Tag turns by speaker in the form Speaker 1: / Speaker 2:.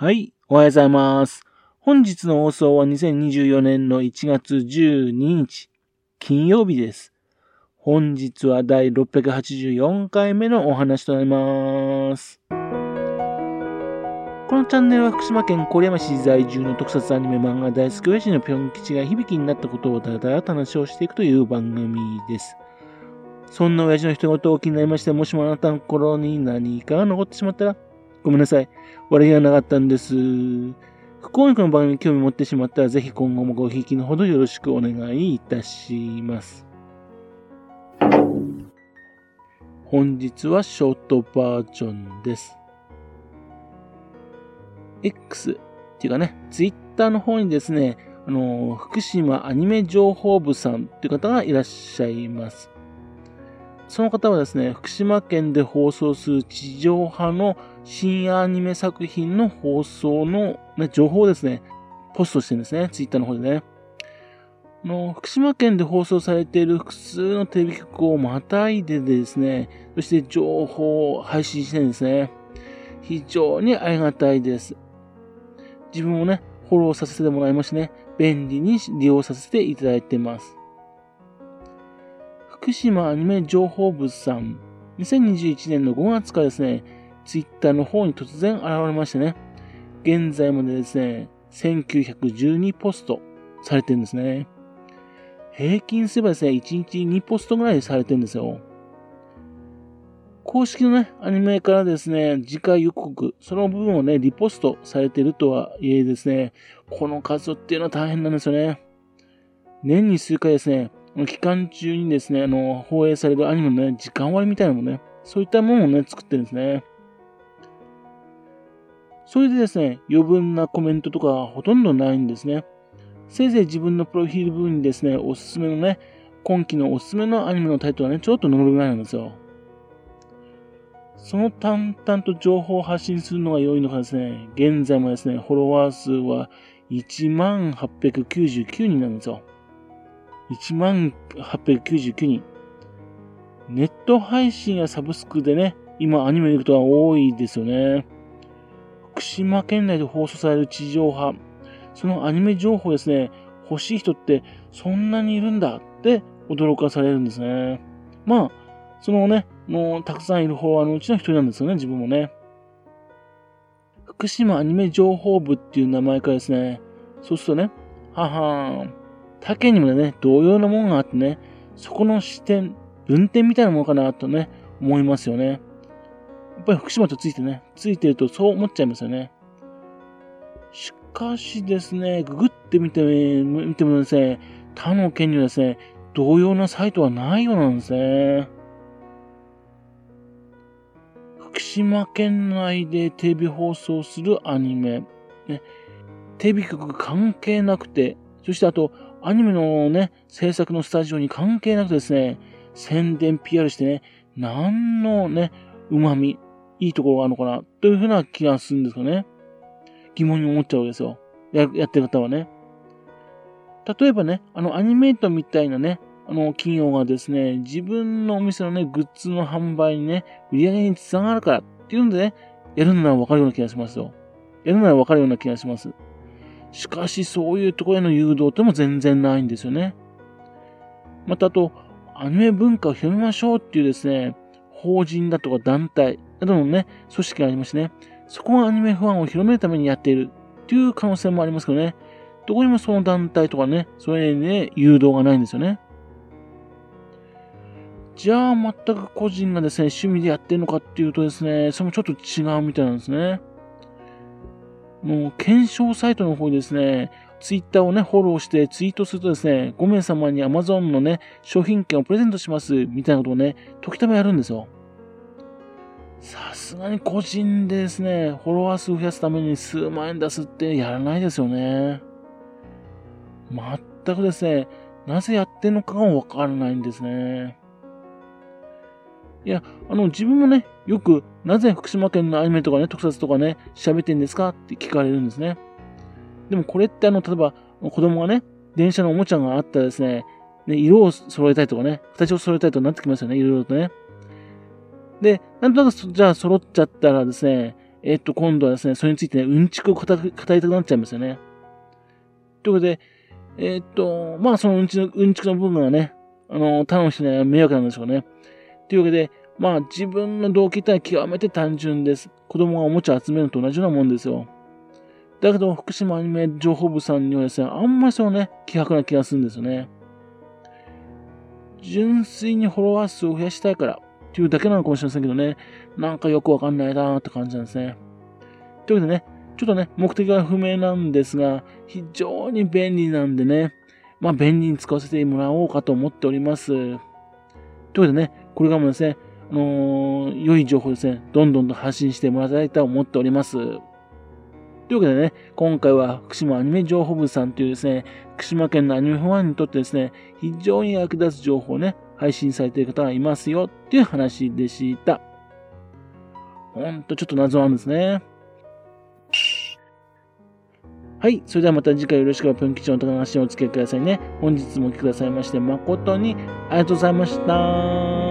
Speaker 1: はい、おはようございます。本日の放送は2024年の1月12日、金曜日です。本日は第684回目のお話となります。このチャンネルは福島県郡山市在住の特撮アニメ漫画大好き親父のぴょん吉が響きになったことをだらだらと話をしていくという番組です。そんな親父の人事を気になりまして、もしもあなたの心に何かが残ってしまったら、ごめんなさい。悪気がなかったんです。不幸の番組に興味持ってしまったら、ぜひ今後もごひいきのほどよろしくお願いいたします。本日はショートバージョンです。X っていうかね、Twitter の方にですね、あの、福島アニメ情報部さんっていう方がいらっしゃいます。その方はですね、福島県で放送する地上波の新アニメ作品の放送の、ね、情報をですね、ポストしてるんですね、ツイッターの方でね。の福島県で放送されている複数のテレビ局をまたいでですね、そして情報を配信してるんですね。非常にありがたいです。自分もね、フォローさせてもらいましてね、便利に利用させていただいてます。福島アニメ情報部さん、2021年の5月からですね、ツイッターの方に突然現れましてね、現在までですね、1912ポストされてるんですね。平均すればですね、1日2ポストぐらいでされてるんですよ。公式のね、アニメからですね、次回予告、その部分をね、リポストされてるとはいえですね、この数っていうのは大変なんですよね。年に数回ですね、期間中にですね、あの、放映されるアニメのね、時間割みたいなのもね、そういったものをね、作ってるんですね。それでですね、余分なコメントとかほとんどないんですね。せいぜい自分のプロフィール部分にですね、おすすめのね、今期のおすすめのアニメのタイトルがね、ちょっと載るぐらいなんですよ。その淡々と情報を発信するのが良いのかですね、現在もですね、フォロワー数は1899人なんですよ。1万899人。ネット配信やサブスクでね、今アニメ見ることが多いですよね。福島県内で放送される地上波、そのアニメ情報ですね、欲しい人ってそんなにいるんだって驚かされるんですね。まあ、そのね、もうたくさんいるフォロワーのうちの一人なんですよね、自分もね。福島アニメ情報部っていう名前からですね、そうするとね、ははーん、他県にもね、同様のものがあってね、そこの視点、分点みたいなものかなとね、思いますよね。やっぱり福島とついてね、ついてるとそう思っちゃいますよね。しかしですね、ググってみて見てもですね、他の県にはですね、同様なサイトはないようなんですね。福島県内でテレビ放送するアニメ、ね、テレビ局関係なくて、そしてあと、アニメのね、制作のスタジオに関係なくてですね、宣伝 PR してね、何のね、旨味、いいところがあるのかな、というふうな気がするんですかね。疑問に思っちゃうわけですよ。や、やってる方はね。例えばね、あの、アニメートみたいなね、あの、企業がですね、自分のお店のね、グッズの販売にね、売り上げにつながるからっていうんでね、やるならわかるような気がしますよ。やるならわかるような気がします。しかし、そういうところへの誘導っても全然ないんですよね。また、あと、アニメ文化を広めましょうっていうですね、法人だとか団体などのね、組織がありましてね、そこがアニメファンを広めるためにやっているっていう可能性もありますけどね、どこにもその団体とかね、それにね、誘導がないんですよね。じゃあ、全く個人がですね、趣味でやってるのかっていうとですね、それもちょっと違うみたいなんですね。もう検証サイトの方にですね、ツイッターをね、フォローしてツイートするとですね、5名様に Amazon のね、商品券をプレゼントします、みたいなことをね、時たまやるんですよ。さすがに個人でですね、フォロワー数増やすために数万円出すってやらないですよね。全くですね、なぜやってんのかがわからないんですね。いや、あの、自分もね、よく、なぜ福島県のアニメとかね、特撮とかね、喋ってんですかって聞かれるんですね。でもこれってあの、例えば、子供がね、電車のおもちゃがあったらですね、ね色を揃えたいとかね、形を揃えたいとなってきますよね、いろいろとね。で、なんとなく、じゃあ揃っちゃったらですね、えっと、今度はですね、それについてね、うんちくを語りたくなっちゃいますよね。ということで、えっと、まあ、そのうんちの、うんちくの部分はね、あの、他の人には迷惑なんでしょうね。というわけで、まあ、自分の動機ってのは極めて単純です。子供がおもちゃ集めるのと同じようなもんですよ。だけど、福島アニメ情報部さんにはですね、あんまりそのね、気迫な気がするんですよね。純粋にフォロワー数を増やしたいからっていうだけなのかもしれませんけどね、なんかよくわかんないなーって感じなんですね。というわけでね、ちょっとね、目的は不明なんですが、非常に便利なんでね、まあ便利に使わせてもらおうかと思っております。というわけでね、これからもですね、あのー、良い情報ですね、どんどんと発信してもらいたいと思っております。というわけでね、今回は福島アニメ情報部さんというですね、福島県のアニメファンにとってですね、非常に役立つ情報をね、配信されている方がいますよっていう話でした。ほんとちょっと謎なんですね。はい。それではまた次回よろしくぷん吉の高橋をお付き合いくださいね。本日もお聴きくださいまして誠にありがとうございました。